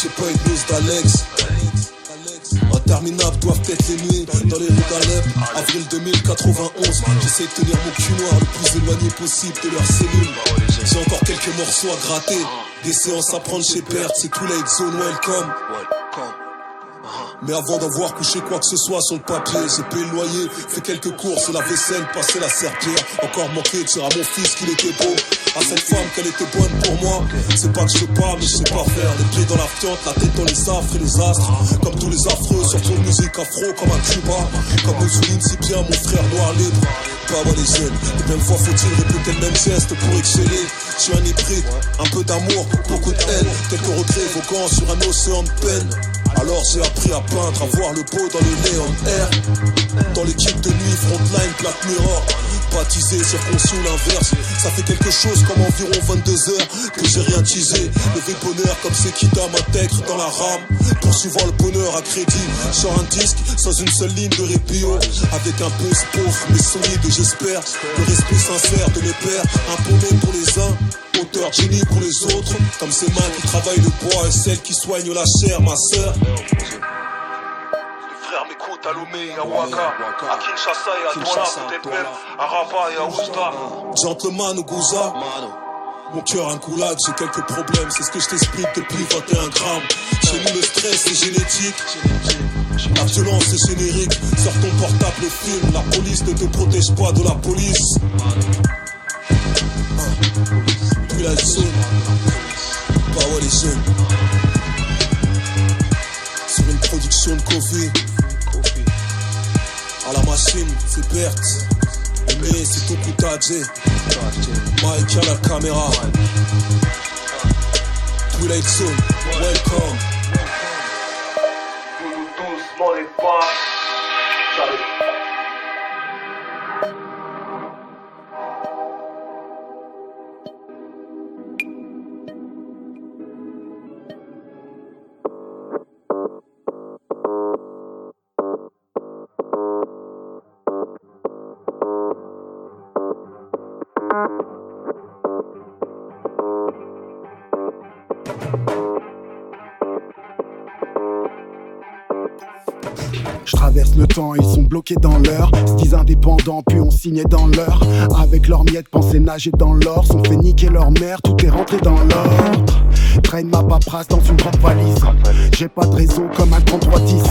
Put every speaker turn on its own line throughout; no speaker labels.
J'ai pas une news d'Alex. Interminables doivent être les nuits dans les rues d'Alep. Avril 2091, j'essaie de tenir mon cul noir le plus éloigné possible de leur cellule. J'ai encore quelques morceaux à gratter. Des séances à prendre chez Perte, c'est too late, zone welcome. Mais avant d'avoir couché quoi que ce soit sur le papier, j'ai payé le loyer, fait quelques courses, la vaisselle, passé la serpillère. Encore manqué de dire à mon fils qu'il était beau, à cette femme qu'elle était bonne pour moi. C'est pas que je pas, mais je sais pas faire. Les pieds dans la fiente, la tête dans les affres et les astres. Comme tous les affreux, sur ton musique afro, comme un Cuba. Comme nous souligne si bien mon frère noir libre. Pas moi les jeunes, et même fois faut-il répéter le même geste pour exceller. Je suis un hybride, un peu d'amour, beaucoup de haine. Quelques retraits évoquant sur un océan de peine. Alors j'ai appris à peindre, à voir le beau dans le néon air. Dans l'équipe de nuit, frontline, Black Mirror. Baptisé, circoncis ou l'inverse. Ça fait quelque chose comme environ 22 heures que j'ai rien teasé. Levé bonheur comme qui m'intègre dans la rame. Poursuivant le bonheur à crédit. Sur un disque, sans une seule ligne de répio. Avec un peu pauvre mais solide, j'espère. Le respect sincère de mes pères. Imposé pour les uns. Auteur génie pour les autres, comme ces mains qui travaillent le bois et celles qui soignent la chair, ma sœur.
frères m'écoutent à Lomé et à Ouaka, à Kinshasa et à Douala, peut-être même à Rabat et à Ousta.
Gentleman ou Gouza mon cœur un goulag, j'ai quelques problèmes, c'est ce que je t'explique depuis 21 grammes. Chez nous le stress c'est génétique, la violence c'est générique. Sors ton portable le film, la police ne te protège pas de la police. Pas ouais les jeunes. Sur une production de Kofi, à la machine c'est Bert. Mais c'est tout Kutaje. Mike à la caméra. Twilight Zone, welcome.
Doucement les pas, j'arrive.
Temps, ils bloqués dans l'heure. Disent indépendants, puis on signait dans l'heure. Avec leurs miettes, pensaient nager dans l'or. Sont fait niquer leur mère, tout est rentré dans l'ordre. Traîne ma paperasse dans une grande valise. J'ai pas de réseau comme un 3310.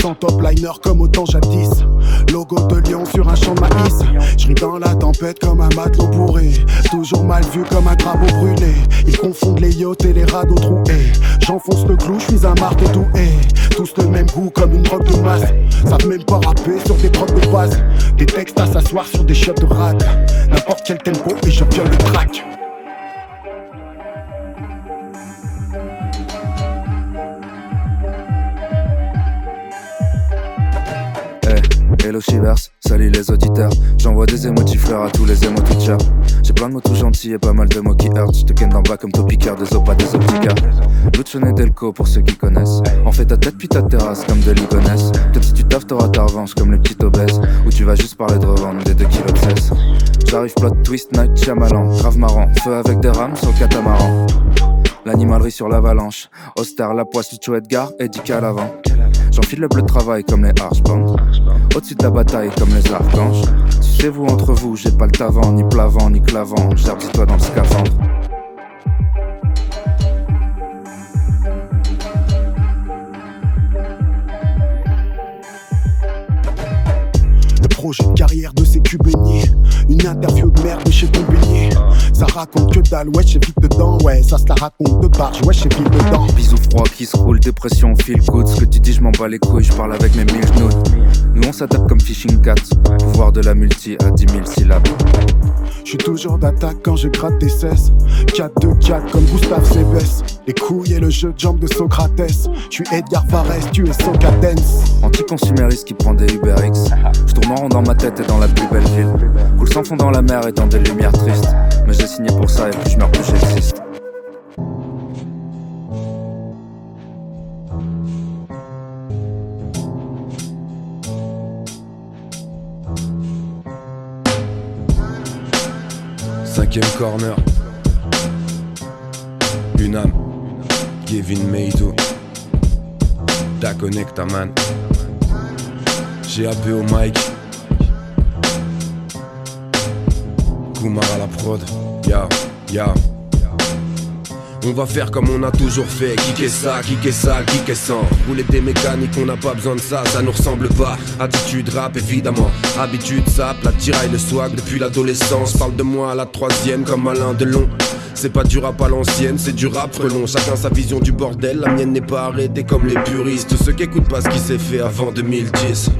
Sans top liner comme au temps jadis. Logo de lion sur un champ de maïs. Je ris dans la tempête comme un matelot bourré. Toujours mal vu comme un crabeau brûlé. Ils confondent les yachts et les radeaux troués. J'enfonce le clou, je suis un marteau doué. Tous le même goût comme une drogue de masse. Savent même pas rapper sur des prods de base. Des textes à s'asseoir sur des shots de rad. N'importe quel tempo et je viole le track.
Hello Shivers, salut les auditeurs. J'envoie des émotifs fleurs à tous les émoticeurs. J'ai plein de mots tout gentils et pas mal de mots qui heurtent. J'te ken d'en bas comme Topicaire, des opas, des opticaires. Lucione Delco pour ceux qui connaissent. On fait ta tête puis ta terrasse comme de l'igonesse. Peut-être si tu taffes, t'auras ta revanche comme les petits obèses. Ou tu vas juste parler de revendre des 2 kilos de cesse. J'arrive plot twist, night, chamalan. Grave marrant, feu avec des rames sur catamaran. L'animalerie sur l'avalanche. Auster, la poisse, Edgar et Dick à l'avant. J'enfile le bleu de travail comme les Archbands. Au-dessus de la bataille comme les archanges. Si c'est vous entre vous, j'ai pas le tavant, ni plavant, ni clavant. J'arde toi dans le scaphandre.
projet de carrière de Une interview de merde chez beignet. Ça raconte que dalle, ouais, j'ai vite dedans, ouais, ça se la raconte de barge, ouais, j'ai vite dedans.
Bisous froids qui se roulent, dépression, feel good. Ce que tu dis, je m'en bats les couilles, je parle avec mes mille notes. Nous on s'adapte comme Fishing Cat, pouvoir de la multi à 10 000 syllabes.
Je suis toujours d'attaque quand je gratte des cesses. 4-2-4 comme Gustave Cébès. Les couilles et le jeu de jambes de Socrates. Je suis Edgar Fares, tu es Socadence.
Anticonsumériste qui prend des UberX. Je tourne en rond dans ma tête et dans la plus belle ville. Coule sans fond dans la mer et dans des lumières tristes. Mais j'ai signé pour ça et plus je meurs, plus j'existe.
Cinquième corner. Une âme. Kevin Meito. Da Connecta Man. GAB au mic. On va faire comme on a toujours fait, kicker ça, kicker ça, kicker ça Rouler des mécaniques, on n'a pas besoin de ça, ça nous ressemble pas. Attitude rap évidemment, habitude sap, la tiraille le swag. Depuis l'adolescence Parle de moi à la troisième comme Alain Delon. C'est pas du rap à l'ancienne, c'est du rap frelon. Chacun sa vision du bordel, la mienne n'est pas arrêtée comme les puristes. Ceux qui écoutent pas ce qui s'est fait avant 2010.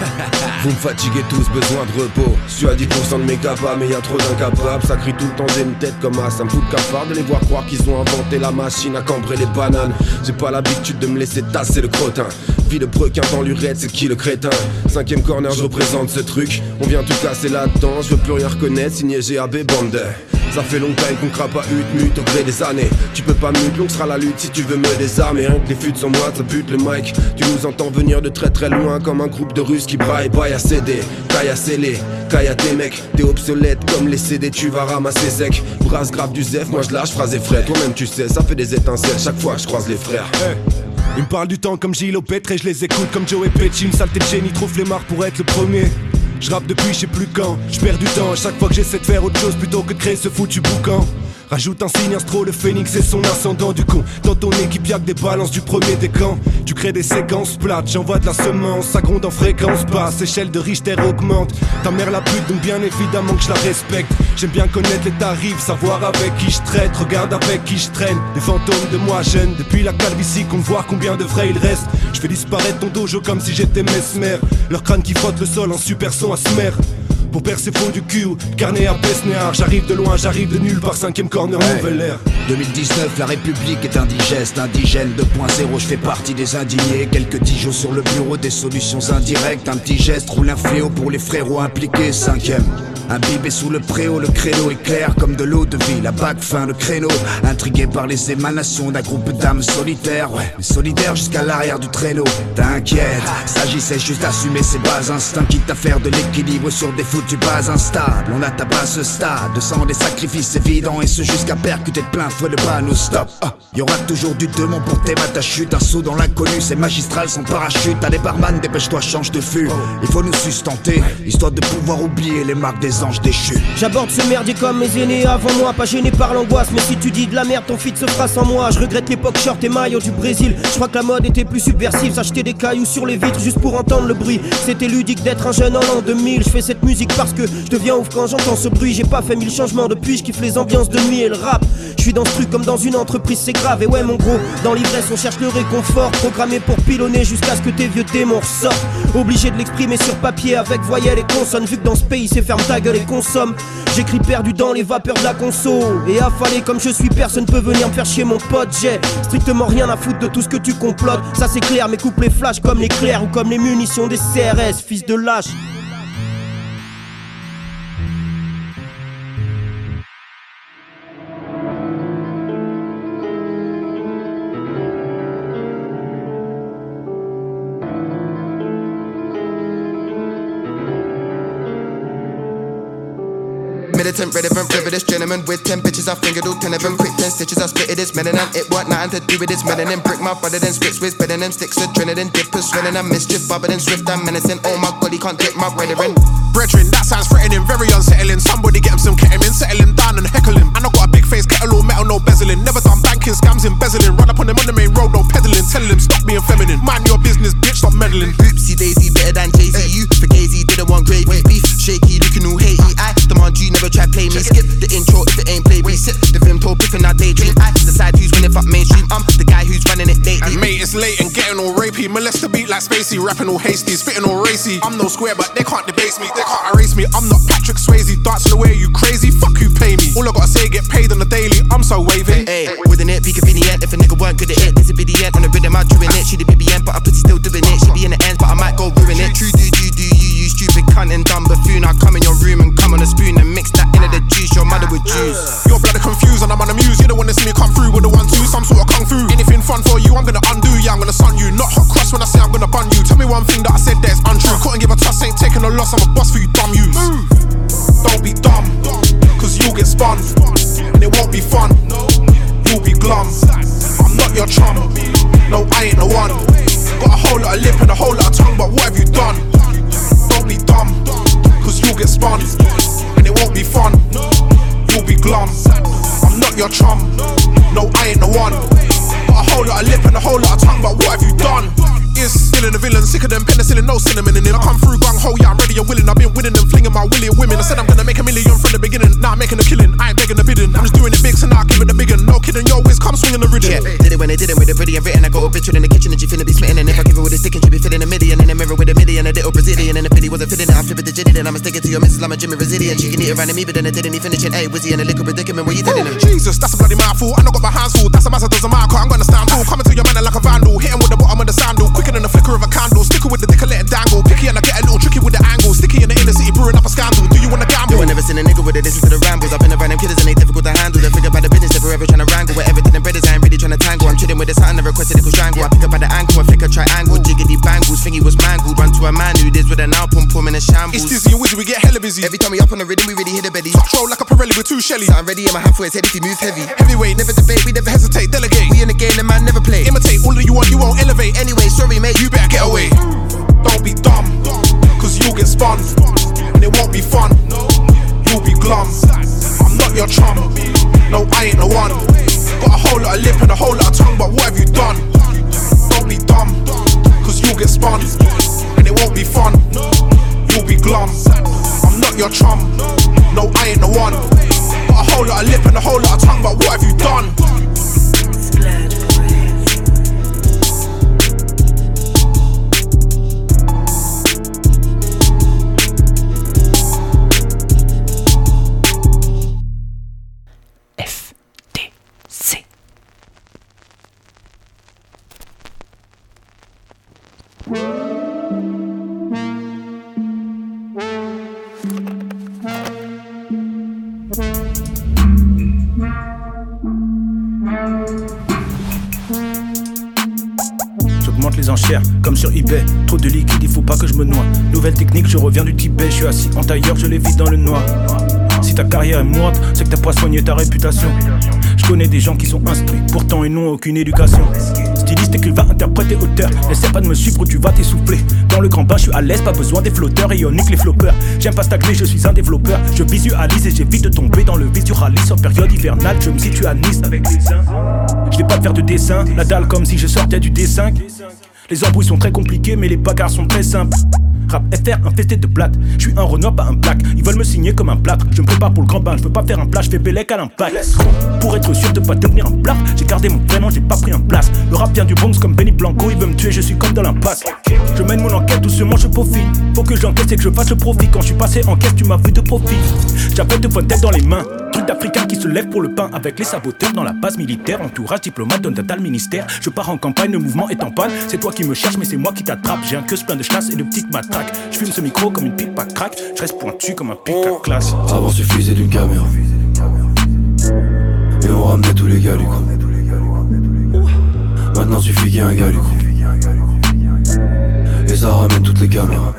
Vous me fatiguez tous, besoin de repos. Je suis à 10% de mes capables, mais y a trop d'incapables. Ça crie tout le temps, j'ai une tête comme ça. Ça me fout de cafard de les voir croire qu'ils ont inventé la machine à cambrer les bananes. J'ai pas l'habitude de me laisser tasser le crottin. Vie de brequin dans l'urette, c'est qui le crétin? Cinquième corner, je représente ce truc. On vient tout casser là-dedans, je veux plus rien reconnaître. Signé GAB Bande. Ça fait longtemps qu'on crape pas hut mute au gré des années. Tu peux pas mute, longue sera la lutte si tu veux me désarmer. Rien que les fûts sont moi, ça bute le mic. Tu nous entends venir de très très loin comme un groupe de Russes qui braille, baille à CD. Taille à scellé, caille à tes mecs. T'es obsolète comme les CD, tu vas ramasser sec. Brasse grave du Zef, moi je lâche phrase et frais. Toi-même tu sais, ça fait des étincelles chaque fois je croise les frères.
Ils me parlent du temps comme Gilles Pétre et je les écoute comme Joe et Petchi. Une saleté de génie, trop flemmard pour être le premier. Je rappe depuis je sais plus quand, je perds du temps à chaque fois que j'essaie de faire autre chose plutôt que de créer ce foutu boucan. Rajoute un signe astro, le phénix et son ascendant du con. Dans ton équipe, y'a des balances du premier décan. Tu crées des séquences plates, j'envoie de la semence, ça gronde en fréquence basse, échelle de Richter augmente. Ta mère la pute, donc bien évidemment que je la respecte. J'aime bien connaître les tarifs, savoir avec qui je traite, regarde avec qui je traîne. Des fantômes de moi jeune, depuis la calvitie, qu'on voit combien de vrais il reste. Je fais disparaître ton dojo comme si j'étais mesmer. Leur crâne qui frotte le sol en super son à smer. Pour percer faux du cul, carnet à Besnéard J'arrive de loin, j'arrive de nulle part, cinquième corner, nouvelle ère
2019, la République est indigeste, indigène 2.0, je fais partie des indignés Quelques tijots sur le bureau, des solutions indirectes Un petit geste roule un fléau pour les frérots impliqués, cinquième un bibé sous le préau, le créneau est clair comme de l'eau de vie, la bague fin le créneau, intrigué par les émanations d'un groupe d'âmes solitaires, ouais, mais solidaires jusqu'à l'arrière du traîneau. T'inquiète, s'agissait juste d'assumer ses bas instincts, quitte à faire de l'équilibre sur des foutus bas instables. On a à ce stade, de sang des sacrifices évidents, et ce jusqu'à percuter de plein fouet le panneau stop. Ah, y aura toujours du démon pour tes ta chute, un saut dans l'inconnu, c'est magistral sans parachute. Allez barman, dépêche-toi, change de fût. Il faut nous sustenter, histoire de pouvoir oublier les marques des anges déchus.
J'aborde ce merdier comme mes aînés avant moi, pas gêné par l'angoisse. Mais si tu dis de la merde, ton feed se fera sans moi. Je regrette l'époque short et maillot du Brésil. Je crois que la mode était plus subversive. S'acheter des cailloux sur les vitres juste pour entendre le bruit. C'était ludique d'être un jeune en l'an 2000. Je fais cette musique parce que je deviens ouf quand j'entends ce bruit. J'ai pas fait mille changements depuis, je kiffe les ambiances de nuit et le rap. Je suis dans ce truc comme dans une entreprise, c'est grave. Et ouais, mon gros, dans l'ivresse, on cherche le réconfort. Programmé pour pilonner jusqu'à ce que tes vieux démons ressortent. Obligé de l'exprimer sur papier avec voyelles et consonnes. Vu que dans ce pays, c'est ferme ta gueule et consomme. J'écris perdu dans les vapeurs de la conso. Et affalé comme je suis, personne peut venir me faire chier mon pote. J'ai strictement rien à foutre de tout ce que tu complotes. Ça c'est clair, mais coupe les flashs comme l'éclair ou comme les munitions des CRS, fils de lâche.
Militant, relevant, frivolous gentleman with ten bitches. I fingered all ten of them. Quick ten stitches, I it. It's melanin. It what nothing to do with this melanin. Brick my brother, then splits with better than sticks. Adrenaline, dippers, swelling. I'm mischief, bubble and swift. I'm menacing. Oh my god, he can't dip my brethren.
Brethren, that sounds threatening, very unsettling. Somebody get him some ketamine, settle him down and heckle him. And I got a big face, kettle all metal, no bezeling. Never done banking, scams, embezzling. Run up on him on the main road, no peddling. Tell him stop being feminine. Mind your business, bitch, stop meddling.
I'm the guy who's running it lately.
And mate, it's late and getting all rapey. Molest the beat like Spacey, rapping all hasty, spitting all racy. I'm no square, but they can't debase me, they can't erase me. I'm not Patrick Swayze, dancing the way you crazy. Fuck who pay me. All I gotta say, get paid on the daily. I'm so wavy.
Hey, with an it, be convenient. If a nigga weren't good at it, this would be the end. On the rhythm, I'm doing it. She the BBM, but I pussy still doing it. She be in the ends, but I might go ruin it. True, do, do, do, you, you stupid cunt and dumb buffoon. I come in your room and come on a spoon mother would juice.
Your blood confused and I'm muse. You don't wanna see me come through with the one two, some sort of kung fu. Anything fun for you, I'm gonna undo. Yeah, I'm gonna sun you. Not hot cross when I say I'm gonna bun you. Tell me one thing that I said that's untrue. Couldn't give a toss, ain't taking a loss. I'm a boss for you, dumb you. Don't be dumb, cause you'll get spun. And it won't be fun. You'll be glum. I'm not your chum. No, I ain't the one. Got a whole lot of lip and a whole lot of tongue, but what have you done? Don't be dumb, cause you'll get spun. Glum. I'm not your chum. No, I ain't the one. Got a whole lot of lip and a whole lot of tongue, but what have you done? Is villain a villain, sicker than penicillin, no cinnamon in it. I come through gung ho, yeah, I'm ready and willing. I've been winning and flinging my willy women. I said I'm gonna make a million from the beginning. Now I'm making a killing, I ain't begging a bidding. I'm just doing it big, so now I give it a big one. No kidding, yo, whiz, come swinging the rhythm.
Yeah, did it when they did it with the a brilliant written. I got a picture in the kitchen and she finna be smitten. And if I give her with stick and she be fitting a million in a mirror with a million, a little Brazilian. And if Billy wasn't fitting I'm flipping the jitty. Then I'ma stick it to your missus, I'm a Jimmy Brazilian. She can eat around me, but then it didn't even finish it. Hey, Wizzy and a liquor predicament, what you telling him?
Jesus, that's a bloody mouthful. I know got my hands full. That's a massive doesn't matter. I'm gonna stand tall. Coming to your man like a vandal. Hit him with the bottom of the sandal. Quicker than the flicker of a candle. Sticker with the dick, I let it dangle. Picky and I get a little tricky with the angle. Sticky in the inner city, brewing up a scandal. Do you wanna gamble?
You ain't never seen a nigga with it, listen to the rambles. I've been around them killers and they difficult I'm with the son, never requested a strangle. I pick up by the ankle I flick a triangle. Jiggity bangles, thingy was mangled. Run to a man who did with an pump pum in a shambles.
It's dizzy and wizzy, we get hella busy.
Every time we up on the rhythm, we really hit a belly.
Roll like a Pirelli with two Shelly.
I'm ready in my hand for his head if he moves heavy.
Heavyweight,
Never debate, we never hesitate.
delegate.
We in the game, the man never play.
Imitate all that you want, you won't elevate.
Anyway, sorry mate,
You better get away. Don't be dumb, cause you'll get spun. And it won't be fun. You'll be glum. I'm not your chum. No, I ain't the one. Got a whole lot of lip and a whole lot of tongue, but what have you done? Don't be dumb, cause you'll get spun. And it won't be fun. You'll be glum. I'm not your chum. No, I ain't the one. Got a whole lot of lip and a whole lot of tongue, but what have you done?
Les enchères, comme sur eBay. Trop de liquide, il faut pas que je me noie. Nouvelle technique, je reviens du Tibet. Je suis assis en tailleur, je les vis dans le noir. Si ta carrière est morte, c'est que t'as pas soigné ta réputation. Je connais des gens qui sont instruits, pourtant ils n'ont aucune éducation. Styliste, écrivain, interprète et auteur. Essaie pas de me suivre ou tu vas t'essouffler. Dans le grand bain, je suis à l'aise, pas besoin des flotteurs. Ionique les floppeurs. J'aime pas stagner, je suis un développeur. Je visualise et j'évite de tomber dans le vice. En période hivernale, je me situe à Nice avec les uns. Je vais pas faire de dessin, la dalle comme si je sortais du D5. Les embrouilles sont très compliquées, mais les bagarres sont très simples. Rap FR infesté de blattes. Je suis un Renoir, pas un black. Ils veulent me signer comme un plâtre. Je me prépare pour le grand bain. Je veux pas faire un plat, je fais Bélec à l'impact. Pour être sûr de pas devenir un plâtre, j'ai gardé mon prénom, j'ai pas pris un place. Le rap vient du Bronx comme Benny Blanco. Il veut me tuer, je suis comme dans l'impasse. Je mène mon enquête doucement, je peaufine. Faut que j'encaisse et que je fasse le profit. Quand je suis passé en caisse, tu m'as vu de profit. J'avais de bonnes têtes dans les mains. Truc d'Africain qui se lève pour le pain avec les saboteurs dans la base militaire. Entourage diplomate d'un total ministère. Je pars en campagne, le mouvement est en panne. C'est toi qui me cherches, mais c'est moi qui t'attrape. J'ai un queue plein de chasse et de petites matraques. Je fume ce micro comme une pipe à crack. Je reste pointu comme un pic à classe.
Avant suffisait d'une caméra. Et on ramenait tous les gars du coup. Maintenant suffit qu'il y ait un gars du coup. Et ça ramène toutes les caméras.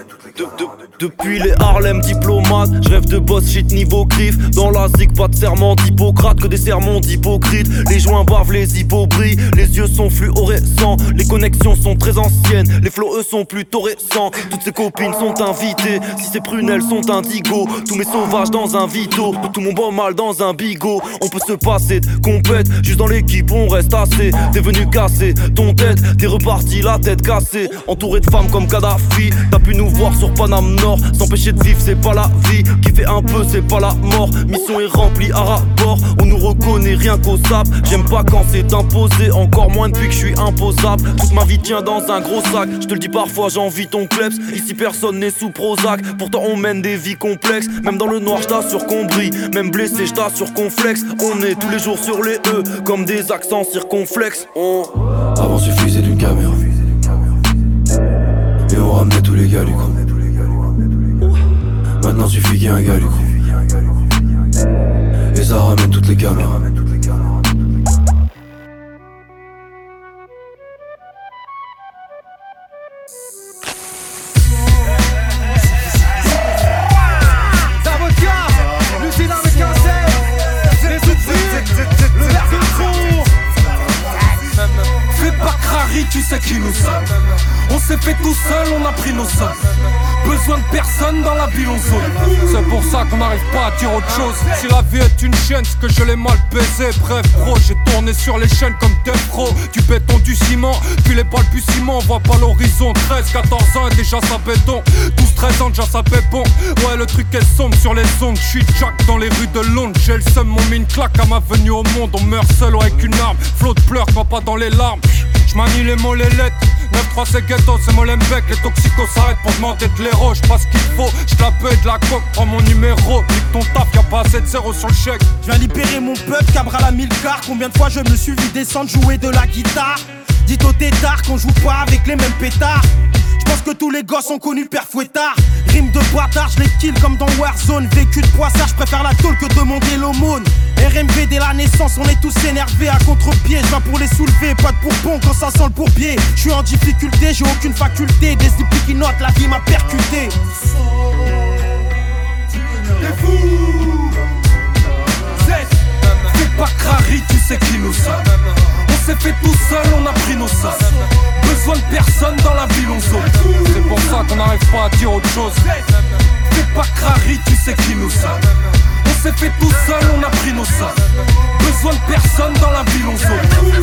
Depuis les Harlem diplomates, je rêve de boss shit niveau griffe. Dans la zig, pas de serment d'Hippocrate, que des sermons d'hypocrite. Les joints bavent, les hippos brillent, les yeux sont fluorescents. Les connexions sont très anciennes, les flots eux sont plutôt récents. Toutes ces copines sont invitées, si ces prunelles sont indigo. Tous mes sauvages dans un vito, tout mon bon mal dans un bigot. On peut se passer de compète, juste dans l'équipe on reste assez. T'es venu casser ton tête, t'es reparti la tête cassée. Entouré de femmes comme Kadhafi, t'as pu nous voir sur Paname S'empêcher de vivre, c'est pas la vie. Qui fait un peu, c'est pas la mort. Mission est remplie à rapport, on nous reconnaît rien qu'au sap. J'aime pas quand c'est imposé, encore moins depuis que je suis imposable. Toute ma vie tient dans un gros sac. Je te le dis parfois, j'envie ton kleps. Ici personne n'est sous Prozac. Pourtant on mène des vies complexes. Même dans le noir, je t'assure qu'on brille. Même blessé, je t'assure qu'on flex. On est tous les jours sur les E, comme des accents circonflexes. On...
Avant suffisait d'une caméra. Et on ramenait tous les gars du coup. Maintenant suffit qu'il y un gars du coup. Et ça ramène toutes les caméras.
Tu sais qui nous sommes. On s'est fait tout seul, on a pris nos sommes. Besoin de personne dans la ville, on zone. C'est pour ça qu'on n'arrive pas à dire autre chose. Si la vie est une chaîne, c'est que je l'ai mal baisé. Bref, bro, j'ai tourné sur les chaînes comme des pros. Du béton, du ciment, puis les balbutiements. On voit pas l'horizon. 13, 14 ans et déjà ça béton. 12, 13 ans, déjà ça bon. Ouais, le truc est sombre sur les ondes. J'suis Jack dans les rues de Londres. J'ai le seum, mon mine claque à ma venue au monde. On meurt seul avec une arme. Flot de pleurs, pas dans les larmes. J'manie les mots, les lettres. 9-3 c'est ghetto, c'est Molenbeek. Les toxicos s'arrêtent pour demander de l'héros. J'passe ce qu'il faut, j'tape de la coque, prends mon numéro. Nique ton taf, y'a pas assez de zéro sur le chèque.
Je viens libérer mon peuple, cabra la mille quarts. Combien de fois je me suis vu descendre jouer de la guitare? Dites au tétard qu'on joue pas avec les mêmes pétards. Je pense que tous les gosses ont connu Père Fouettard. Rime de bâtard, je les kill comme dans Warzone. Vécu de poissard, je préfère la tôle que demander l'aumône. RMV dès la naissance, on est tous énervés. À contre-pied. Je viens pour les soulever, pas de pourpon quand ça sent le pourbier. Je suis en difficulté, j'ai aucune faculté. Des hippies qui notent, la vie m'a percuté.
T'es fou. Fais pas crari, tu sais qui nous sommes. On s'est fait tout seul, on a pris nos sommes Besoin de personne dans la ville, on zone C'est pour ça qu'on n'arrive pas à dire autre chose. Fais pas crari, tu sais qui nous sommes s'est fait tout seul, on a pris nos sommes Besoin de personne dans la ville,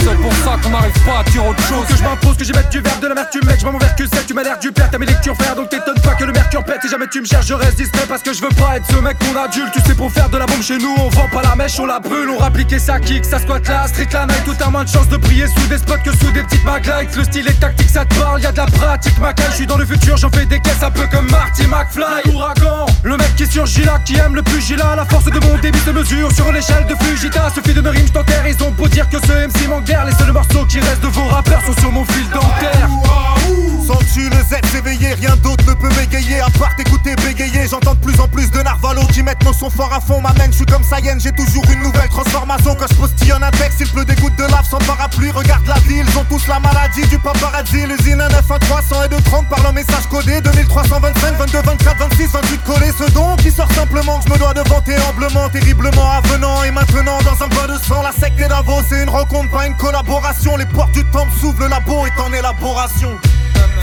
C'est pour ça qu'on n'arrive pas à dire autre chose
Que je m'impose, que j'y mette du verre, de l'amertume, mec. Je mon verre que c'est, tu m'as l'air du père, t'as mes lectures frère. Donc t'étonnes pas que le mercure pète. Si jamais tu me cherches, je reste distrait parce que je veux pas être ce mec qu'on adulte. Tu sais, pour faire de la bombe chez nous, on vend pas la mèche, on la brûle. On rappliquait sa kick, ça squatte la street la. Tout a moins de chance de briller sous des spots que sous des petites maglites. Le style est tactique, ça te parle, y a de la pratique. Ma je suis dans le futur, j'en fais des caisses un peu comme Marty McFly. Ouragan, le mec qui surgit là, qui aime le plus gila. La force de mon débit se mesure sur l'échelle de Fujita. Suffit me rime, t'enterre. Ils ont beau dire que ce MC manque d'air. Les seuls morceaux qui restent de vos rappeurs sont sur mon fil dentaire.
Sens-tu le Z s'éveiller Rien d'autre ne peut m'égayer. À part t'écouter bégayer J'entends de plus en plus de narvalo qui mettent nos sons forts à fond. M'amène, je suis comme Saiyan, j'ai toujours une nouvelle transformation. Quand je un texte, il pleut des gouttes de lave sans parapluie. Regarde la ville, ils ont tous la maladie du paparazzi. L'usine 1 9 1 300 et 2 30 par le message codé. 2325, 22, 24, 26, 28 collés. Ce don qui sort simplement que je me dois de vanter humblement Terriblement avenant. Et maintenant dans un de sang La secte et c'est une rencontre, pas une collaboration. Les portes du temple s'ouvrent, le labo est en élaboration.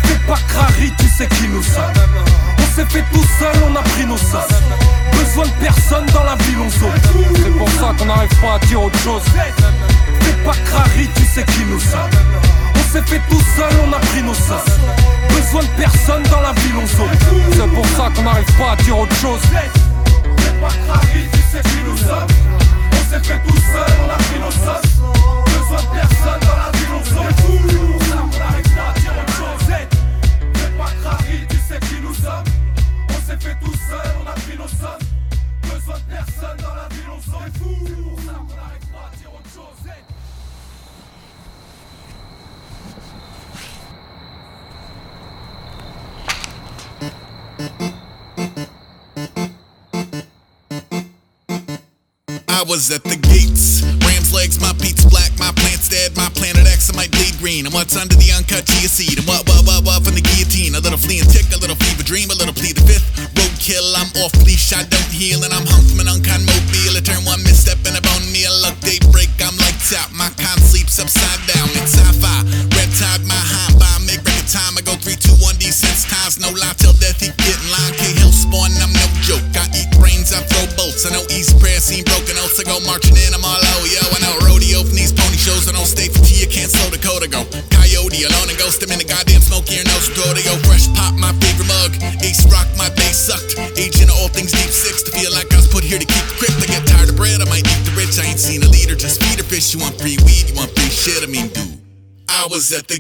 Fais pas crari, tu sais qui nous sommes. On s'est fait tout seul, on a pris nos sommes Besoin de personne dans la ville, on zone C'est pour ça qu'on n'arrive pas à dire autre chose. Fais pas crari, tu sais qui nous sommes. On s'est fait tout seul, on a pris nos sommes Besoin de personne dans la ville, on zone C'est pour ça qu'on n'arrive pas à dire autre chose. Fais pas crari, tu sais qui nous sommes s'est fait tout seul, on a pris nos
I was at the gates, Rams
legs, my beats black, my plant's dead, my planet X, I might bleed green. And what's under the uncut chia seed? And what, what, what, what from the guillotine? A little flea and tick, a little fever dream, a little plead the fifth. Roadkill, I'm off leash, I don't heal, and I'm hung from an unkind mobile. I'm in the goddamn smoke here, no rodeo. Fresh pop, my favorite mug. Ace rock, my day sucked. Aging all things deep six to feel like I was put here to keep the crypt. I get tired of bread, I might eat the rich. I ain't seen a leader, just feed a fish. You want free weed, you want free shit. I mean, dude. I was at the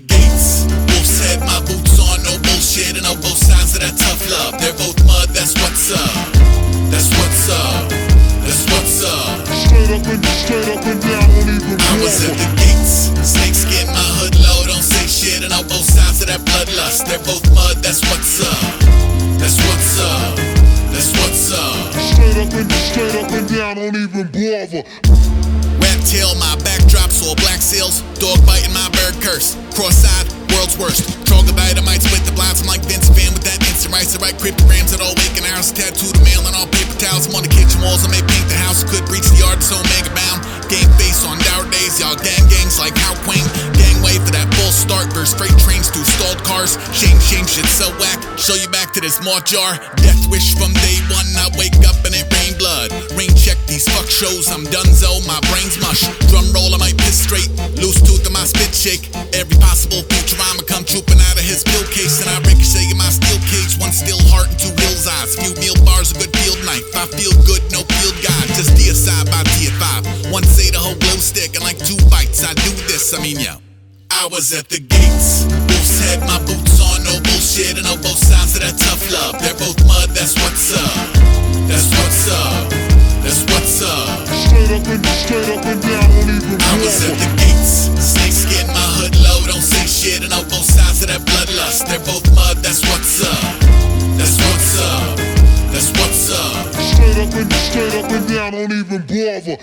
start. Freight trains through stalled cars. Shame, shame, shit so whack. Show you back to this malt jar. Death wish from day one. I wake up and it rain blood. Rain check these fuck shows. I'm donezo. My brain's mush. Drum roll, I might piss straight. Loose tooth in my spit shake. Every possible future rhyme come trooping out of his pill case. And I ricochet in my steel cage. One still heart and two real eyes. Few meal bars, a good field knife. I feel good, no field guide. Just deicide by D5. One say the whole glow stick. And like two bites, I do this. I mean, yo. I was at the gates. Wolf's head, my boots on, no bullshit, and on both sides of that tough love. They're both mud, that's what's up. That's what's up. That's what's up.
Straight up and straight up and down, don't even
I was at the gates. Snake skin, my hood low, don't say shit, and on both sides of that bloodlust. They're both mud, that's what's up. That's what's up. That's what's up.
Straight up and straight up and down, don't even bother.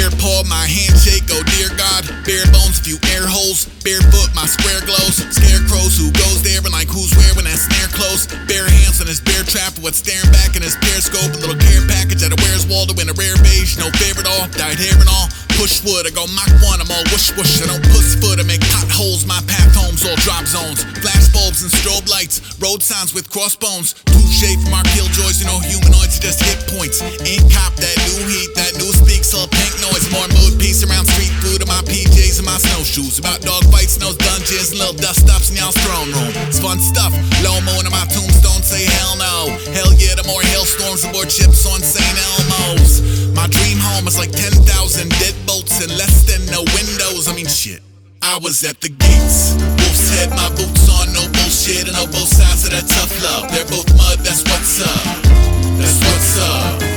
Bare paw, my handshake, oh dear God. Bare bones, a few air holes. Barefoot, my square glows. Scarecrows, who goes there and like who's where when that snare close. Bare hands on his bear trap, what's staring back in his periscope. A little care package at a Where's Waldo in a rare beige, no favorite all. Dyed hair and all. Push wood, I go Mach 1, I'm all whoosh whoosh. I don't puss foot, I make potholes. My path homes, all drop zones. Flash bulbs and strobe lights. Road signs with crossbones. Touche from our killjoys, you know, humanoids just hit points. Ain't cop that new heat, More mood, peace around street food, and my PJs and my snowshoes. About dog fights, no dungeons, little dust ups in y'all's throne room. It's fun stuff. Low mo into my tombstone, say hell no. Hell yeah, the more hailstorms aboard ships on St. Elmo's. My dream home is like 10,000 deadbolts and less than no windows. I mean, shit. I was at the gates. Wolf's head, my boots on, no bullshit, and on both sides of that tough love. They're both mud, that's what's up. That's what's up.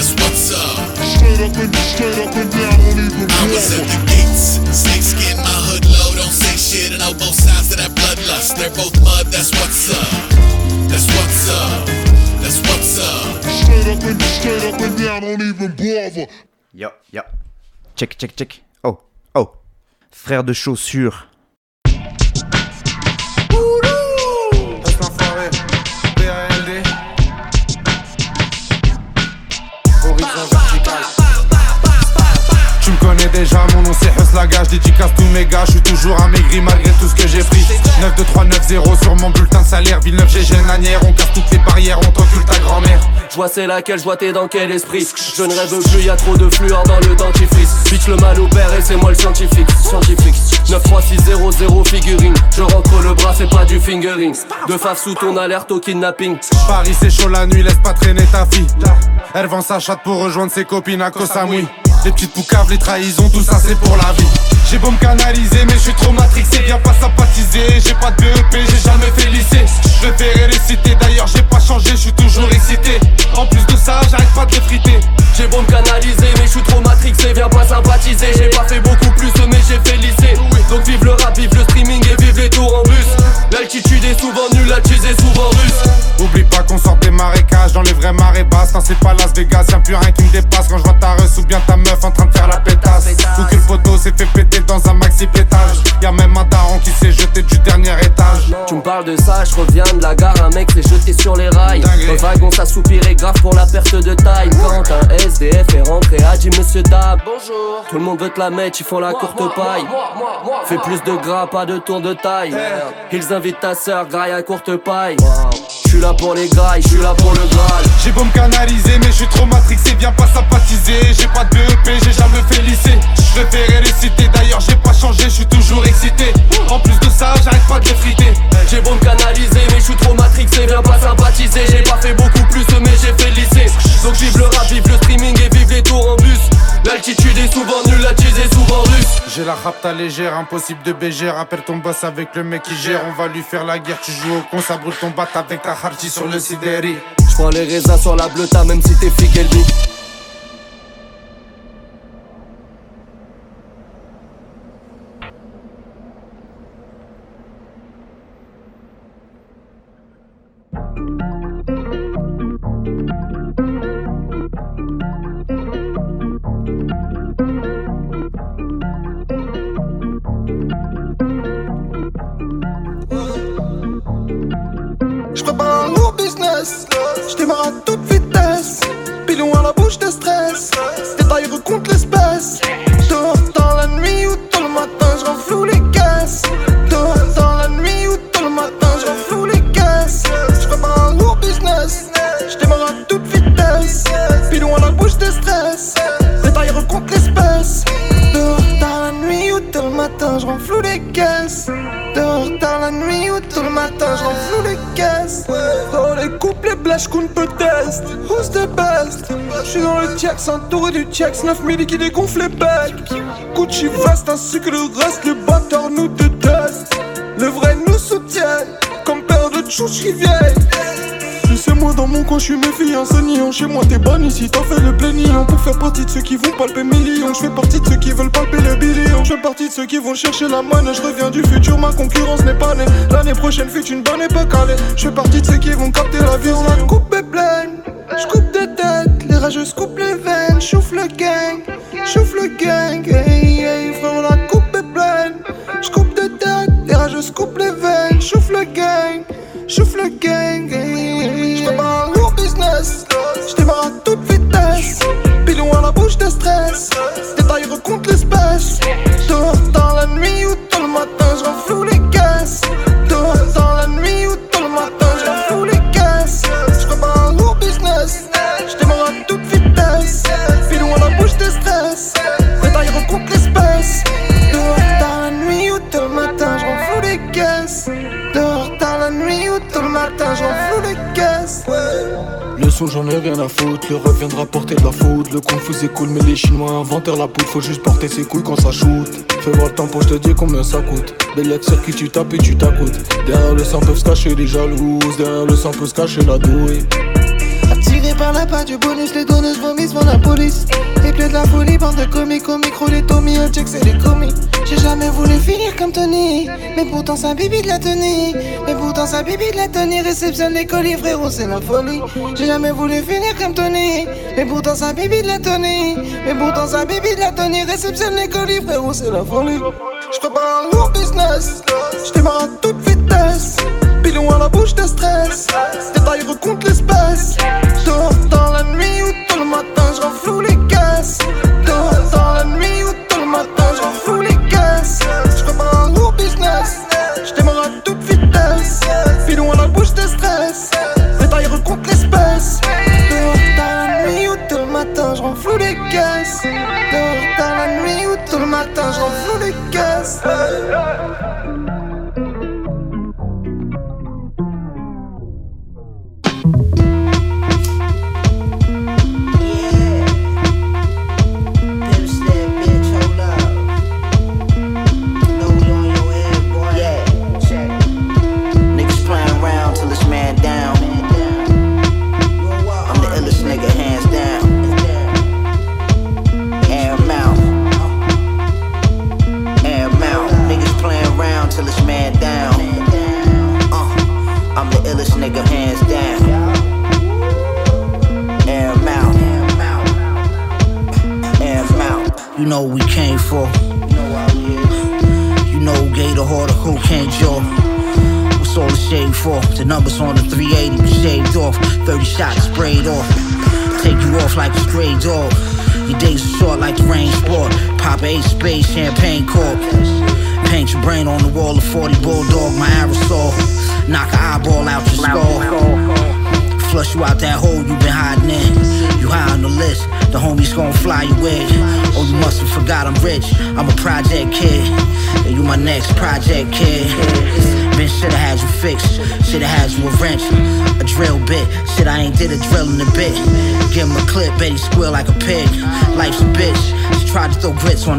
That's what's up.
Straight up and straight up and down, don't even
I was at
bother.
the gates. Snake skin, my hood low, don't say shit, and on both sides of that bloodlust. They're both mud, that's what's up. That's what's up. That's what's up.
Straight up and straight up and down, don't even bother.
Yo, yo. Check, check, check. Oh, oh. Frère de chaussures.
Déjà, mon nom c'est Hus Laga, je dédicace tous mes gars, je suis toujours amaigri malgré tout ce que j'ai pris. 92390 sur mon bulletin de salaire, Villeneuve GG Nanière, on casse toutes les barrières, on t'encule ta grand-mère.
Je vois c'est laquelle, je vois t'es dans quel esprit. Je ne rêve plus, y a trop de fluor dans le dentifrice. Bitch le mal au père et c'est moi le scientifique. Scientifique. 93600 figurine. Je rentre le bras, c'est pas du fingering. De faf sous ton alerte au kidnapping.
Paris c'est chaud la nuit, laisse pas traîner ta fille. Elle vend sa chatte pour rejoindre ses copines à Koh Samui. Les petites poucaves, les trahisons, tout ça c'est pour la vie. J'ai beau me canaliser mais je suis trop matrixé Viens pas sympathiser, j'ai pas de BEP, j'ai jamais fait lycée. Je préférais les citer, d'ailleurs j'ai pas changé, je suis toujours excité. En plus de ça, j'arrête pas de friter.
J'ai beau me canaliser mais je suis trop matrixé Viens pas sympathiser J'ai pas fait beaucoup plus mais j'ai fait lycée. Donc vive le rap, vive le streaming et vive les tours en bus. L'altitude est souvent nulle, la est souvent russe.
Oublie pas qu'on sort des marécages dans les vraies marées basses. Non c'est pas Las Vegas, y'a plus rien qui me dépasse. Quand je vois ta reuse ou bien ta meuf en train de faire la pétasse s'est fait péter dans un maxi pétage. Y'a même un daron qui s'est jeté du dernier étage.
Tu me parles de ça, je reviens de la gare, un mec s'est jeté sur les rails. Le wagon s'assoupirait grave pour la perte de taille. Quand un SDF est rentré, a dit Monsieur Dab. Bonjour. Tout le monde veut te la mettre, ils font la courte paille. Fais plus de gras, pas de tour de taille. Ils invitent ta sœur, graille à courte paille. Je suis là pour les grailles, je suis là pour le Graal.
J'ai beau me canaliser, mais je suis trop matrixé, viens pas sympathiser. J'ai pas de BEP, j'ai jamais fait lycée. Je préférais réciter, d'ailleurs j'ai pas changé, je suis toujours excité. En plus de ça, j'arrête pas de l'effriter.
J'ai beau me canaliser, mais je suis trop matrixé, viens pas sympathiser. J'ai pas fait beaucoup plus, mais j'ai fait lycée. Donc vive le rap, vive le streaming et vive les tours en bus. L'altitude est souvent nulle, la cheese est souvent russe.
J'ai la rapta légère, impossible de bégère. Rappelle ton boss avec le mec qui gère. On va lui faire la guerre, tu joues au con, ça brûle ton bat avec ta harchi sur le sidéri.
J'prends les raisins sur la bleuta, même si t'es flic,
les blash qu'on peut test. Who's the best? J'suis dans le Tiex, entouré du Tiex, 9000 qui dégonfle les becs. Gucci veste ainsi que le reste, les bâtards nous détestent. Le vrai nous soutient, comme père de tchouches qui viennent. C'est moi dans mon coin, je suis méfiant, niant. Chez moi, t'es bonne ici, t'en fais le plaignant. Pour faire partie de ceux qui vont palper millions. Je fais partie de ceux qui veulent palper le billion. Je fais partie de ceux qui vont chercher la monnaie. Je reviens du futur, ma concurrence n'est pas née. L'année prochaine fut une bonne époque, allez. Je fais partie de ceux qui vont capter la vie. La coupe est pleine, je coupe des têtes. Les rageux coupent les veines, chouffe le gang, chouffe le gang. Hey, hey, frère, la coupe est pleine, je coupe des têtes. Les rageux coupent les veines, chouffe le gang. Chouffe le gang, je prépare un lourd business, je démarre à toute vitesse. Pilon à la bouche de stress, détail recompte l'espèce. J'en
ai rien à foutre, le reviendra porter de la faute. Le confus c'est cool, mais les chinois inventèrent la poudre. Faut juste porter ses couilles quand ça shoot. Fais voir le temps pour je te dire combien ça coûte. Bellette sur qui tu tapes et tu t'accoutes. Derrière le sang peuvent se cacher les jalouses, derrière le sang peut se cacher la douille.
Attiré par la part du bonus, les donneuses vomissent devant la police. Et pleut de la folie, bande de comiques, au micro, les Tommy, un check, c'est des commis. J'ai jamais voulu finir comme Tony, mais pourtant ça bibi de la tenue. Mais pourtant ça bibi de la tenue, réceptionne les colis, frérot, c'est la folie. J'ai jamais voulu finir comme Tony, mais pourtant ça bibi de la tenue. Mais pourtant ça bibi de la tenue, réceptionne les colis, frérot, c'est la folie. Je prépare un lourd business, je démarre toute. À la bouche de stress, détail recompte l'espèce. Dehors dans la nuit ou tôt le matin, je renfloue les caisses.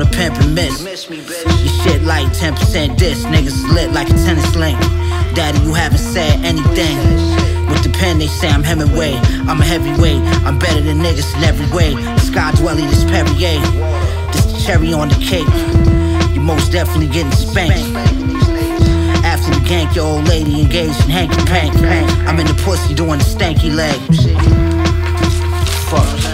The and miss. Your shit like 10% diss, niggas lit like a tennis link. Daddy, you haven't said anything. With the pen, they say I'm Hemingway. I'm a heavyweight. I'm better than niggas in every way. Sky Dwelly, this Perrier. This the cherry on the cake. You most definitely getting spanked. After the gank, your old lady engaged in hanky pank. I'm in the pussy doing the stanky leg. Fuck.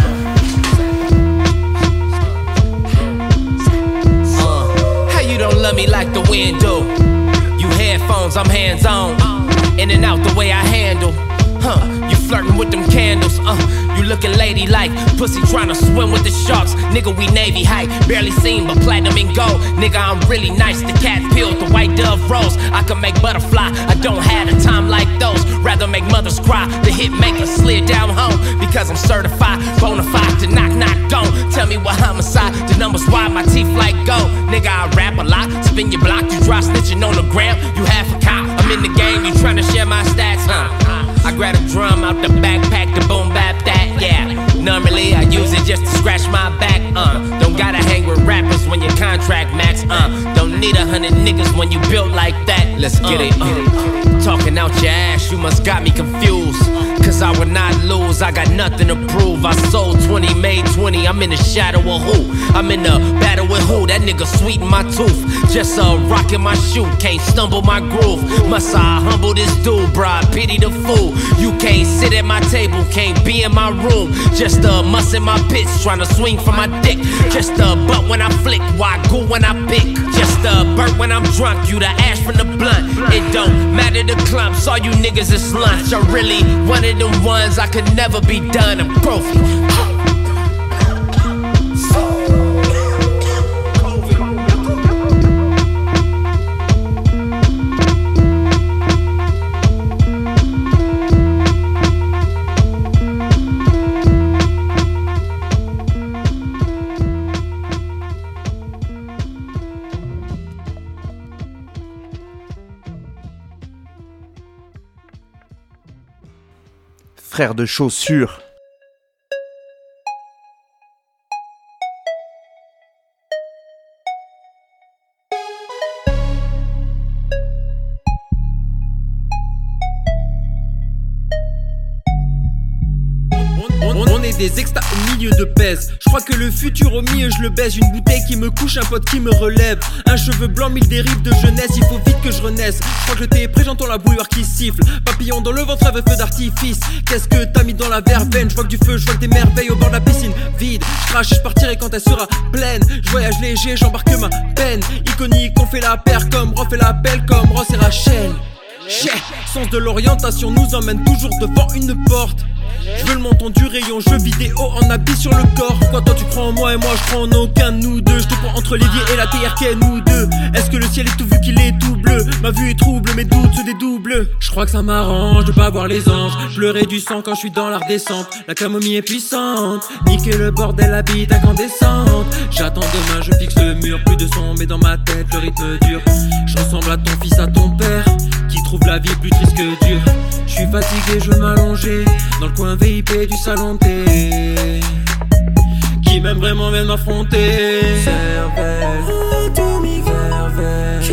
The wind do? You headphones, I'm hands on. In and out the way I handle. Huh, you flirting with them candles. Uh, you looking ladylike. Pussy trying to swim with the sharks. Nigga, we Navy high. Barely seen, but platinum and gold. Nigga, I'm really nice. The cat peeled, the white dove rose. I can make butterfly. I don't have a time like those. Rather make mothers cry. The hit maker slid down home. Because I'm certified, bona fide to knock, knock, gone. Tell me what homicide. The numbers why my teeth like gold. Nigga, I rap a lot. Spin your block. You drop snitching on the gram. You half a cop. I'm in the game. You trying to share my stats, huh? I grab a drum out the backpack to boom bap that, yeah. Normally I use it just to scratch my back, uh. Don't gotta hang with rappers when your contract max, uh. Don't need a hundred niggas when you built like that. Let's get it, uh. Talking out your ass, you must got me confused. Cause I would not lose, I got nothing to prove. I sold 20, made 20, I'm in the shadow of who? I'm in the battle with who? That nigga sweet in my tooth. Just a rock in my shoe, can't stumble my groove. Must I humble this dude, bruh? Pity the fool. You can't sit at my table, can't be in my room. Just a muss in my pits, trying to swing for my dick. Just a butt when I flick, why go when I pick? Just a burp when I'm drunk, you the ash from the blunt. It don't matter the clumps, all you niggas is lunch. I really one of them ones I could never be done. I'm trophy.
Frère de chaussures.
On, on est des extas au de pèse. Je crois que le futur au milieu, je le baise. Une bouteille qui me couche, un pote qui me relève. Un cheveu blanc, mille dérives de jeunesse. Il faut vite que je renaisse. Je crois que le thé est prêt, j'entends la bouilloire qui siffle. Papillon dans le ventre avec feu d'artifice. Qu'est-ce que t'as mis dans la verveine? Je vois que du feu, je vois des merveilles au bord de la piscine vide. Je crache, je partirai quand elle sera pleine. Je voyage léger, j'embarque ma peine. Iconique, on fait la paire comme Rof fait l'appel comme Ross et Rachel. J'ai sens de l'orientation nous emmène toujours devant une porte. Je veux le menton du rayon, jeu vidéo en habit sur le corps. Pourquoi toi tu en moi et moi je en aucun de nous deux Je te prends entre l'évier et la TRK, nous deux. Est-ce que le ciel est tout vu qu'il est tout bleu? Ma vue est trouble, mes doutes se dédoublent. Je crois que ça m'arrange de pas voir les anges. Pleurer du sang quand je suis dans la redescente. La camomille est puissante. Niquer le bordel habite incandescente. J'attends demain, je fixe le mur. Plus de son, mais dans ma tête le rythme dure. Je ressemble à ton fils, à ton père. Qui trouve la vie plus triste que dure. Je suis fatigué, je veux m'allonger. Dans coin VIP du salon T. Qui m'aime vraiment vient m'affronter. Cervelle, atomique, verveille,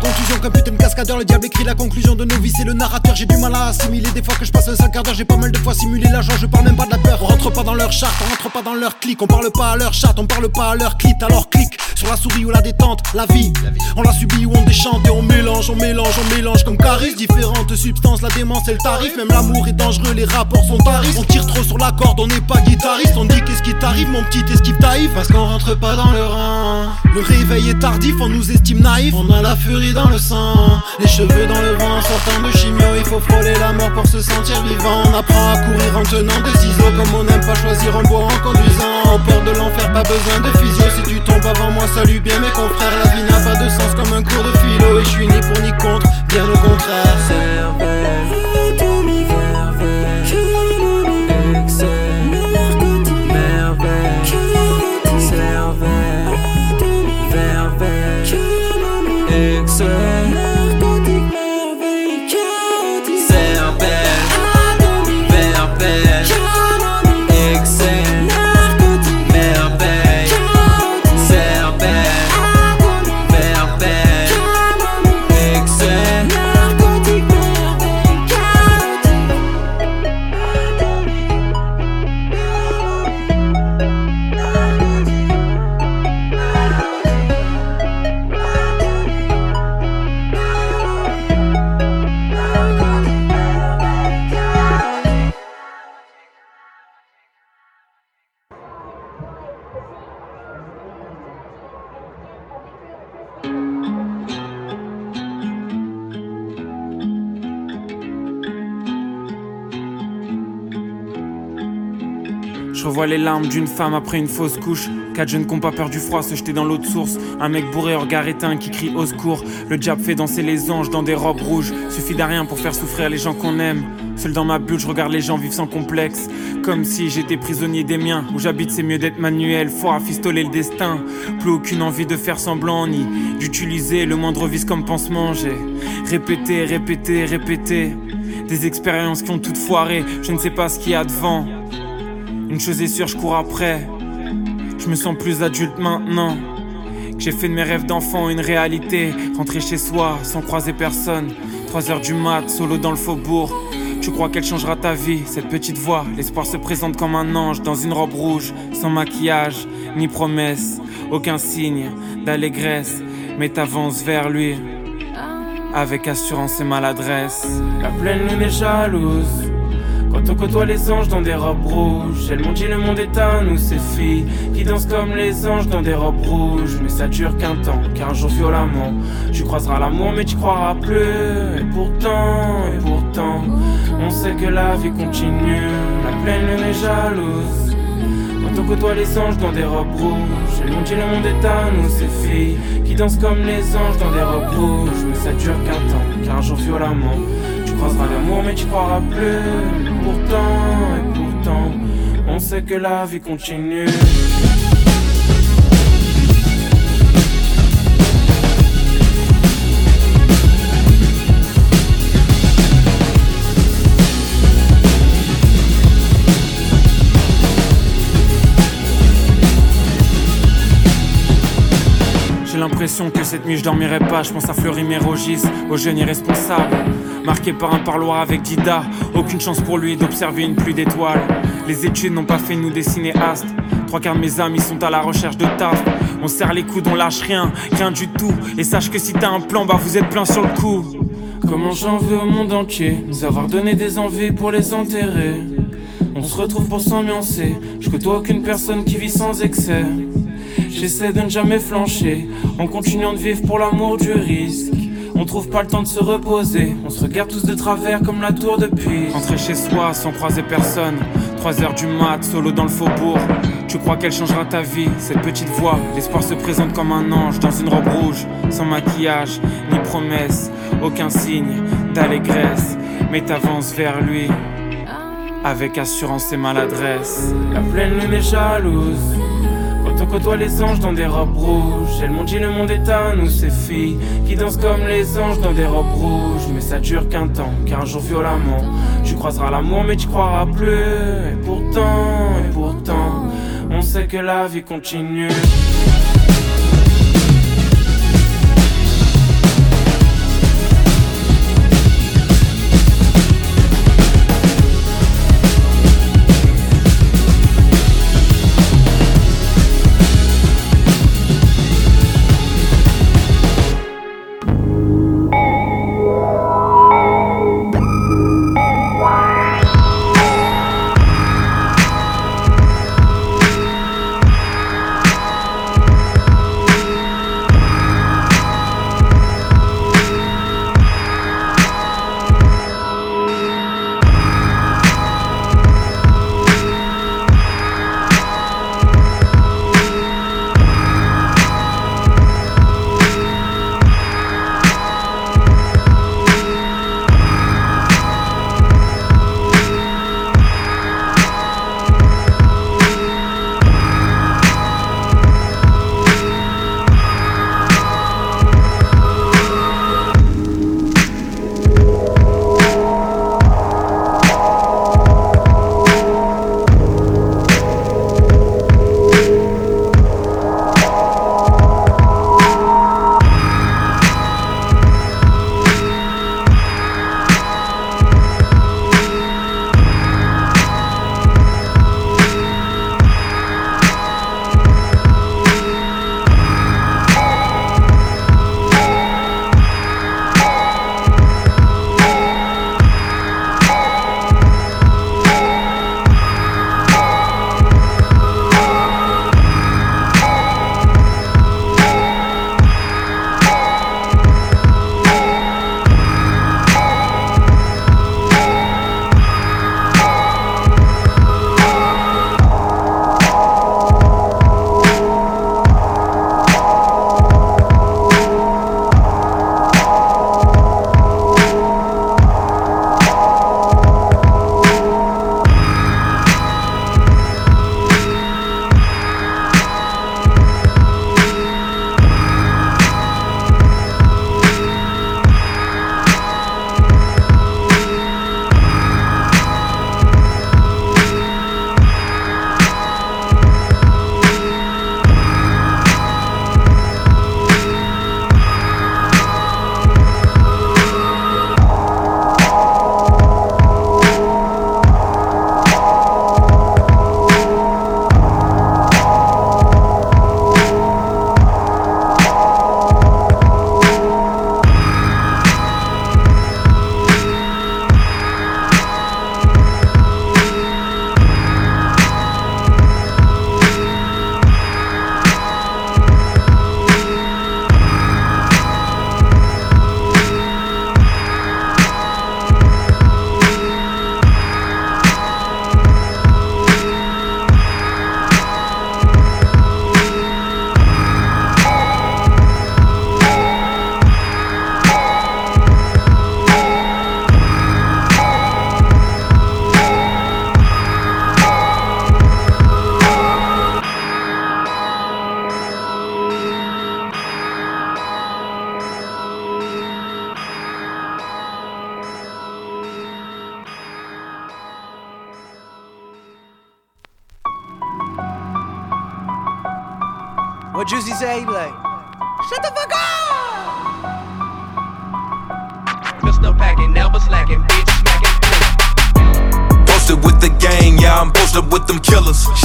contusions qu'un putain de cascadeur. Le diable écrit la conclusion de nos vies, c'est le narrateur. J'ai du mal à assimiler. Des fois que je passe un sale quart d'heure, j'ai pas mal de fois simulé la joie. Je parle même pas de la peur. On rentre pas dans leur charte, on rentre pas dans leur clic. On parle pas à leur chat, on parle pas à leur clit. Alors clique sur la souris ou la détente. La vie, on la subit ou on déchante et on mélange, on mélange, on mélange comme caris. Différentes substances, la démence et le tarif. Même l'amour est dangereux, les rapports sont taris. On tire trop sur la corde, on n'est pas guitariste. On dit qu'est-ce qui t'arrive, mon petit esquive taïf. Parce qu'on rentre pas dans le rang. Le réveil est tardif, on nous estime naïf. On a la furie dans le sang, les cheveux dans le vent. Sortant de chimio, il faut frôler la mort pour se sentir vivant. On apprend à courir en tenant des ciseaux. Comme on n'aime pas choisir un bois en conduisant. Au peur de l'enfer, pas besoin de physio. Si tu tombes avant moi, salut bien mes confrères. La vie n'a pas de sens comme un cours de philo. Et je suis ni pour ni contre, bien au contraire.
D'une femme après une fausse couche. Quatre jeunes qui pas peur du froid se jeter dans l'eau de source. Un mec bourré, regard éteint qui crie au secours. Le diable fait danser les anges dans des robes rouges. Suffit d'un rien pour faire souffrir les gens qu'on aime. Seul dans ma bulle, je regarde les gens vivre sans complexe. Comme si j'étais prisonnier des miens. Où j'habite, c'est mieux d'être manuel. Faut rafistoler le destin. Plus aucune envie de faire semblant ni d'utiliser le moindre vice comme pansement. J'ai répété, répété, répété. Des expériences qui ont toutes foiré. Je ne sais pas ce qu'il y a devant. Une chose est sûre, je cours après. Je me sens plus adulte maintenant. Que j'ai fait de mes rêves d'enfant une réalité. Rentrer chez soi sans croiser personne. 3 heures du mat, solo dans le faubourg. Tu crois qu'elle changera ta vie, cette petite voix L'espoir se présente comme un ange dans une robe rouge, sans maquillage, ni promesse, aucun signe d'allégresse. Mais t'avances vers lui, avec assurance et maladresse. La pleine lune est jalouse. Quand on côtoie les anges dans des robes rouges, elles m'ont dit le monde est à nous, ces filles qui dansent comme les anges dans des robes rouges. Mais ça dure qu'un temps, car un jour violemment, tu croiseras l'amour, mais tu croiras plus. Et pourtant, et pourtant, on sait que la vie continue. La pleine lune est jalouse. Quand on côtoie les anges dans des robes rouges, elles m'ont dit le monde est à nous, ces filles qui dansent comme les anges dans des robes rouges. Mais ça dure qu'un temps, car un jour violemment. Croiseras l'amour mais tu croiras plus. Pourtant, et pourtant On sait que la vie continue. J'ai l'impression que cette nuit je dormirai pas, je pense à Fleury Mérogis, aux jeunes irresponsables. Marqué par un parloir avec Dida, aucune chance pour lui d'observer une pluie d'étoiles. Les études n'ont pas fait nous des cinéastes. Trois quarts de mes amis sont à la recherche de taf. On serre les coudes, on lâche rien, rien du tout. Et sache que si t'as un plan, bah vous êtes plein sur le coup. Comment j'en veux au monde entier, nous avoir donné des envies pour les enterrer? On se retrouve pour s'ambiancer, je côtoie aucune personne qui vit sans excès. J'essaie de ne jamais flancher, en continuant de vivre pour l'amour du risque. On trouve pas le temps de se reposer, on se regarde tous de travers comme la tour de Pise. Rentrer chez soi sans croiser personne, 3 heures du mat, solo dans le faubourg. Tu crois qu'elle changera ta vie, cette petite voix L'espoir se présente comme un ange dans une robe rouge, sans maquillage, ni promesse, aucun signe d'allégresse. Mais t'avances vers lui, avec assurance et maladresse. La pleine lune est jalouse. On côtoie les anges dans des robes rouges. Elles m'ont dit le monde est à nous, ces filles qui dansent comme les anges dans des robes rouges. Mais ça dure qu'un temps, qu'un jour violemment. Tu croiseras l'amour, mais tu croiras plus. Et pourtant, et pourtant, on sait que la vie continue.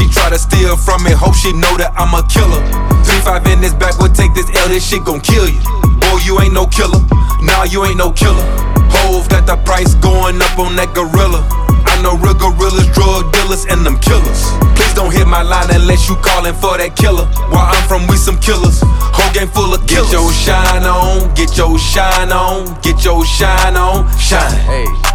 She try to steal from me, hope she know that I'm a killer. Three five in this back will take this L, this shit gon' kill you. Boy, you ain't no killer. Nah, you ain't no killer. Hove got the price going up on that gorilla. I know real gorillas, drug dealers, and them killers. Please don't hit my line unless you callin' for that killer. Where I'm from, we some killers. Whole game full of killers. Get your shine on, get your shine on, get your shine on, shine. Hey.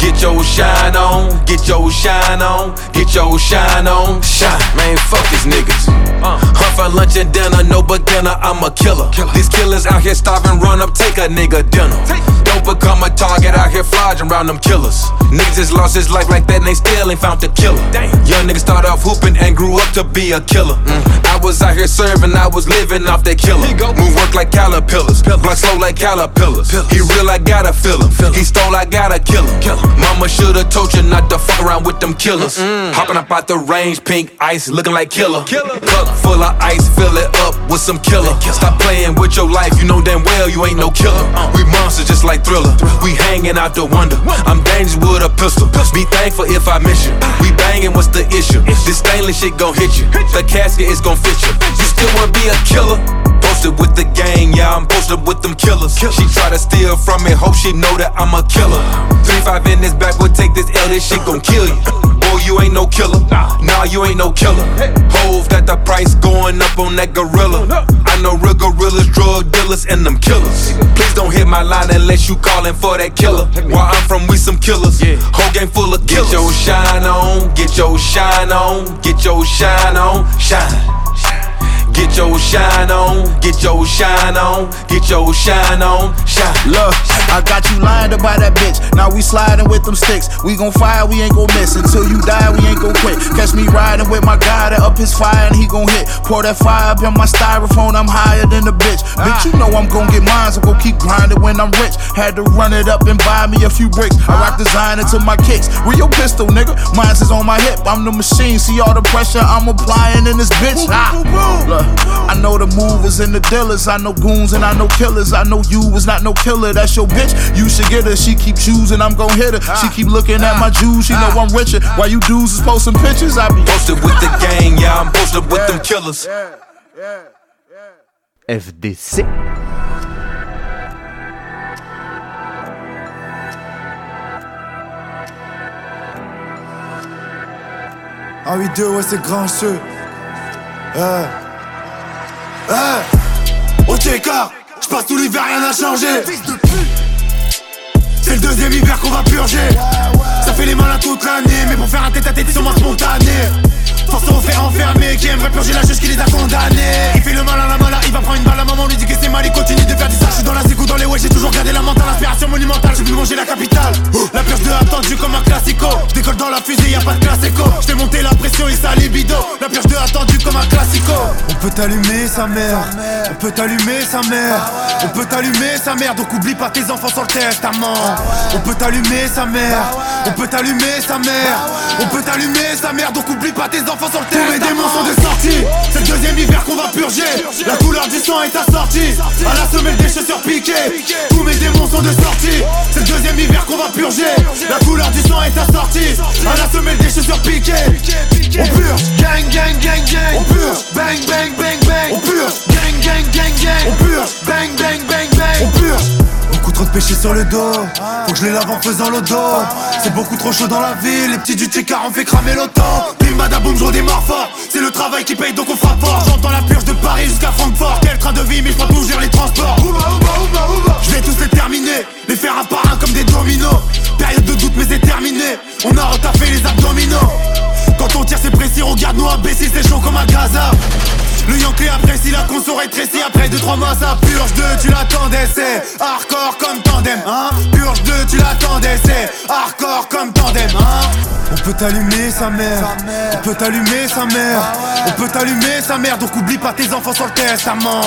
Get your shine on, get your shine on, get your shine on, shine. Man, fuck these niggas. Uh. Hunt for lunch and dinner, no beginner, I'm a killer. killer. These killers out here starving, run up, take a nigga dinner. Take. Don't become a target out here flogging around them killers. Niggas just lost his life like that and they still ain't found the killer. Damn. Young niggas start off hooping and grew up to be a killer. Mm. I was out here serving, I was living off that killer. Move work like caterpillars, blood slow like caterpillars. He real, I gotta feel him. He stole, I gotta kill him. Mama should've told you not to fuck around with them killers. Hopping up out the range, pink ice, looking like killer. Cup full of ice, fill it up with some killer. Stop playing with your life, you know damn well you ain't no killer. Uh-uh. We monsters just like Thriller. We hanging out the wonder. I'm dangerous with a pistol. Be thankful if I miss you. Ah. We banging, what's the issue? This stainless shit gon' hit you. The casket is gon' fit you. You still wanna be a killer? Posted with the gang, yeah, I'm posted with them killers. She try to steal from me, hope she know that I'm a killer. Three five in this back, will take this L, this shit gon' kill you. Boy, you ain't no killer. Nah, you ain't no killer. Hove got the price going up on that gorilla. I know real gorillas, drug dealers, and them killers. Please don't hit my line unless you calling for that killer. Where I'm from, we some killers. Whole game full of killers. Get your shine on, get your shine on, get your shine on, shine. Get your shine on, get your shine on, get your shine on, shine.
Look, I got you lined up by that bitch. Now we sliding with them sticks. We gon' fire, we ain't gon' miss. Until you die, we ain't gon' quit. Catch me riding with my guy to up his fire and he gon' hit. Pour that fire up in my styrofoam, I'm higher than the bitch. Bitch, you know I'm gon' get mine, so go keep grinding when I'm rich. Had to run it up and buy me a few bricks. I rock designer to my kicks. Where your pistol, nigga? Mine's is on my hip. I'm the machine. See all the pressure I'm applying in this bitch. Ah. Look, I know the movers and the dealers. I know goons and I know killers. I know you was not no killer. That's your bitch. You should get her. She keep choosing. I'm gon' hit her. She keep looking at my jewels. She know I'm richer. While you dudes is posting pictures, I be
Posted with the gang, yeah, I'm posted with them killers.
FDC.
En 8-2, ouais, c'est grand jeu. Eh. Eh. Au Técart, j'passe tout l'hiver, rien n'a changé. C'est le deuxième hiver qu'on va purger. Ça fait les malins toute l'année, mais pour faire un tête à tête, ils sont moins spontanés. Force au fait enfermé, qui aimerait purger la juge qui les a condamnés. Il fait le mal à la mala, il va prendre une balle, la maman lui dit que c'est mal, il continue de faire. Je suis dans la zigou, dans les ouais, j'ai toujours gardé la mentale, inspiration monumentale, j'ai pu manger la capitale. La purge de attendu comme un classico. Décolle dans la fusée, y a pas de classe écho. J't'ai monté la pression et ça libido. La purge de attendu comme un classico. On peut t'allumer sa mère, on peut t'allumer sa mère, on peut t'allumer sa mère, donc oublie pas tes enfants sur le testament. On peut t'allumer sa mère, on peut t'allumer sa mère, on peut t'allumer sa mère, donc oublie pas tes Tous mes démons sont de sortie, c'est le deuxième hiver qu'on va purger. La couleur du sang est assortie, à la semelle des chaussures piquées. Tous mes démons sont de sortie, c'est le deuxième hiver qu'on va purger. La couleur du sang est assortie, à la semelle des chaussures piquées. On purge, gang gang gang gang. On purge, bang bang bang bang. On purge, gang gang gang gang. On purge, bang bang bang bang. On purge. Beaucoup trop de péchés sur le dos, faut que je les lave en faisant l'auto. C'est beaucoup trop chaud dans la ville, les petits du Técart on fait cramer l'auto. Bim badaboum, je redémarre fort. C'est le travail qui paye donc on frappe fort. J'entends la purge de Paris jusqu'à Francfort. Quel train de vie, mais je peux toujours les transports. Je vais tous les terminer, les faire un par un comme des dominos. Période de doute, mais c'est terminé. On a retaffé les abdominaux. Quand on tire, c'est précis, regarde-nous imbécile, c'est chaud comme un Gaza. Le Yankee apprécie la conso rétrécie Après 2-3 mois ça purge 2 tu l'attendais c'est hardcore comme tandem hein. Purge 2 tu l'attendais c'est hardcore comme tandem hein. On peut t'allumer sa mère On peut t'allumer sa mère On peut t'allumer sa mère. Donc oublie pas tes enfants sur le testament.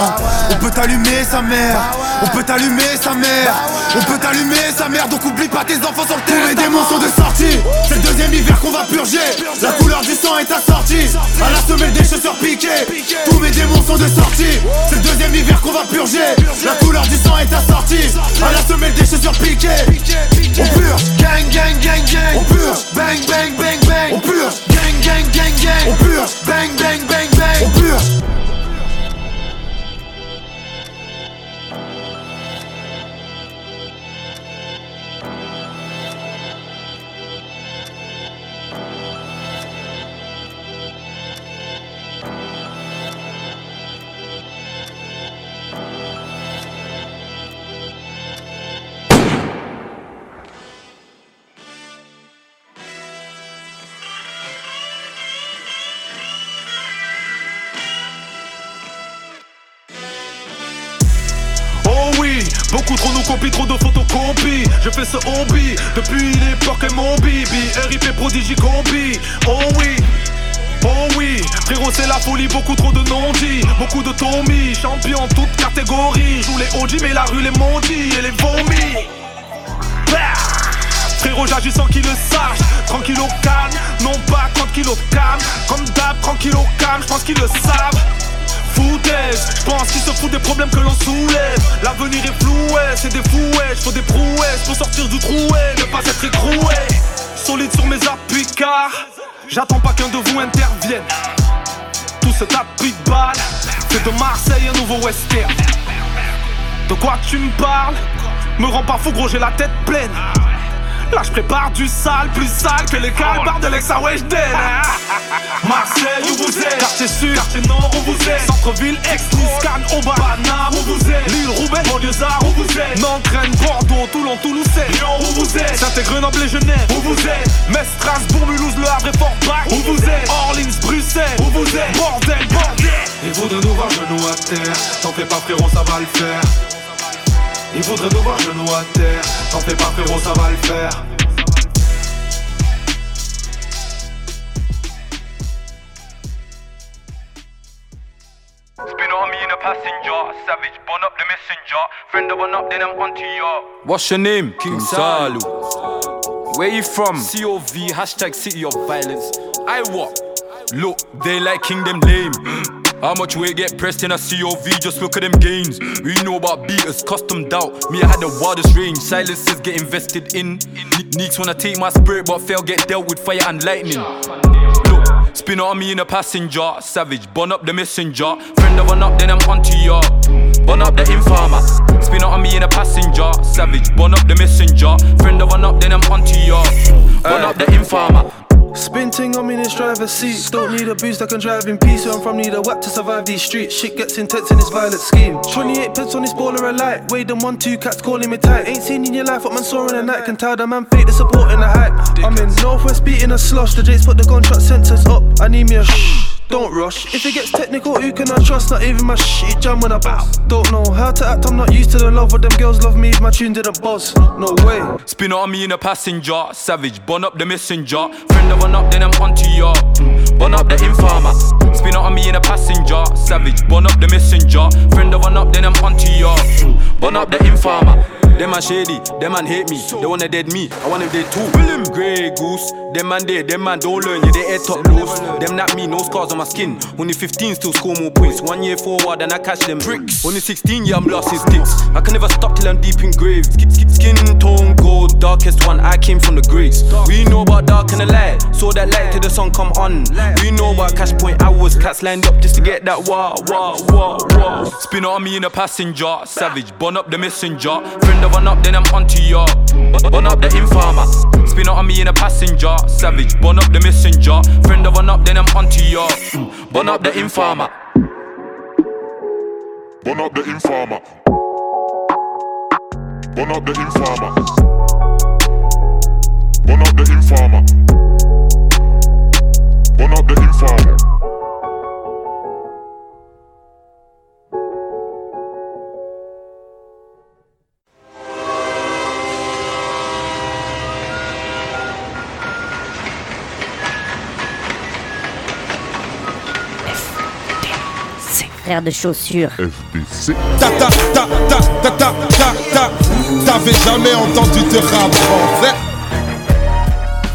On peut t'allumer sa mère On peut t'allumer sa mère On peut t'allumer sa mère. Donc oublie pas tes enfants sur le testament Tous mes démons sont de sortie. C'est le deuxième hiver qu'on va purger. La couleur du sang est assortie. À la semelle des chaussures piquées tous mes démons sont de sortie C'est le deuxième hiver qu'on va purger. La couleur du sang est assortie. À la semelle des chaussures piquées. On purge. Gang gang gang gang. On purge. Bang bang bang bang. On purge. Gang gang gang gang. On purge. Bang bang bang bang. On purge
Je fais ce hobby depuis l'époque et mon bibi. RIP prodigie combi. Oh oui. Oh oui.
Frérot c'est la folie, beaucoup trop de non-dits Beaucoup de Tommy, champion toute catégorie Joue les OG mais la rue les maudits et les vomis. Frérot j'agis sans qu'ils le sachent Tranquille au calme, non pas tranquille au calme. Comme d'hab, tranquille au calme, je pense qu'ils le savent Foutaise, je pense qu'ils se foutent des problèmes que l'on soulève. L'avenir est floué, c'est des fouets, faut des prouesses Pour sortir du trouet, ne pas être écroué. Solide sur mes appuis car J'attends pas qu'un de vous intervienne. Tout ce tapis de balle C'est de Marseille un nouveau western. De quoi tu me parles? Me rends pas fou gros j'ai la tête pleine Là je prépare du sale, plus sale que les calbars de l'ex Weshden Marseille où vous êtes? Quartier sud, quartier nord où vous êtes? Centre-ville, ex Cannes, Aubagne, Paname où vous êtes? Lille, Roubaix, Banlieusard où vous êtes? Nantes, Rennes, Bordeaux, Toulon, Toulouse, Lyon où vous êtes? Saint-Grenoble et Genève où vous êtes? Metz, Strasbourg, Mulhouse, Le Havre et Fort-Bach où vous êtes? Orleans, Bruxelles où vous êtes? Bordel, bordel.
Il faudrait nous voir genoux à terre. T'en fais pas frérot ça va le faire il faudrait nous voir genoux à terre T'en fais pas frérot ça va le faire
Spin on me in a passenger, savage, burn up the messenger. Friend of one up, then I'm onto you.
What's your name? King Salu. Where you from?
COV, hashtag city of violence.
I what? Look, they like kingdom lame. How much weight get pressed in a COV? Just look at them gains. We know about beaters, customed out. Me, I had the wildest range. Silences get invested in. Ne- Neeks wanna take my spirit, but fail get dealt with fire and lightning. Look, spin on me in a passenger. Savage, burn up the messenger. Friend of one up, then I'm onto ya. Burn up the informer. Spin on me in a passenger. Savage, burn up the messenger. Friend of one up, then I'm onto ya. Burn up the informer.
Spin ting on me in this driver's seat. Don't need a boost, I can drive in peace. Where I'm from, need a whack to survive these streets. Shit gets intense in this violent scheme. 28 pence on this baller a light. Wade them one, two cats calling me tight. Ain't seen in your life what man saw in the night. Can tell the man fake the support in the hype. I'm in Northwest beating a slush. The Jakes put the contract sensors up. I need me a shh. Don't rush. If it gets technical, who can I trust? Not even my shit jam when I bounce. Don't know how to act, I'm not used to the love. But them girls love me if my tune didn't buzz. No way.
Spin on me in a passenger, savage, burn up the messenger. Friend of one up, then I'm onto ya. Burn up the informer. Spin on me in a passenger, savage, burn up the messenger. Friend of one up, then I'm onto ya. Burn up the informer. Them man shady, them man hate me. They wanna dead me, I want them dead too. Grey goose, them man dead, them man don't learn, yeah, they head top loose. Them not me, no scars on my skin. Only 15 still score more points. One year forward and I catch them bricks. Only 16, yeah, I'm lost in sticks. I can never stop till I'm deep in grave. Skin tone gold, darkest one. I came from the grace. We know about dark and the light, saw that light till the sun come on. We know about cash point hours, cats lined up just to get that wah wah wah wah. Spin on me in a passenger, savage, burn up the messenger. Friend of one up, then I'm onto ya. Burn up the informer. Spin out on me in a passenger, savage, burn up the messenger. Friend of one up, then I'm onto ya. Burn up the informer.
Burn up the informer. Burn up the informer. Burn up the informer. Burn up the informer.
Frère de chaussures.
FBC.
Ta ta ta ta ta ta ta ta T'avais jamais entendu de rap français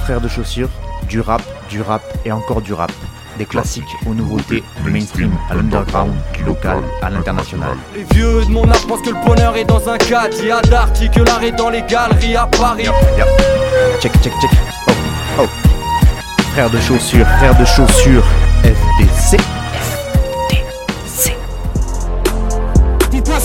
Frères de chaussures, du rap, du rap et encore du rap. Des classiques aux nouveautés, du mainstream à l'underground, du local à l'international.
Les vieux de mon âge pensent que le bonheur est dans un cadre. Il y a d'arty que l'art est dans les galeries à Paris.
Check, check, check. Oh, oh. Frères de chaussures, frères de chaussures, FBC.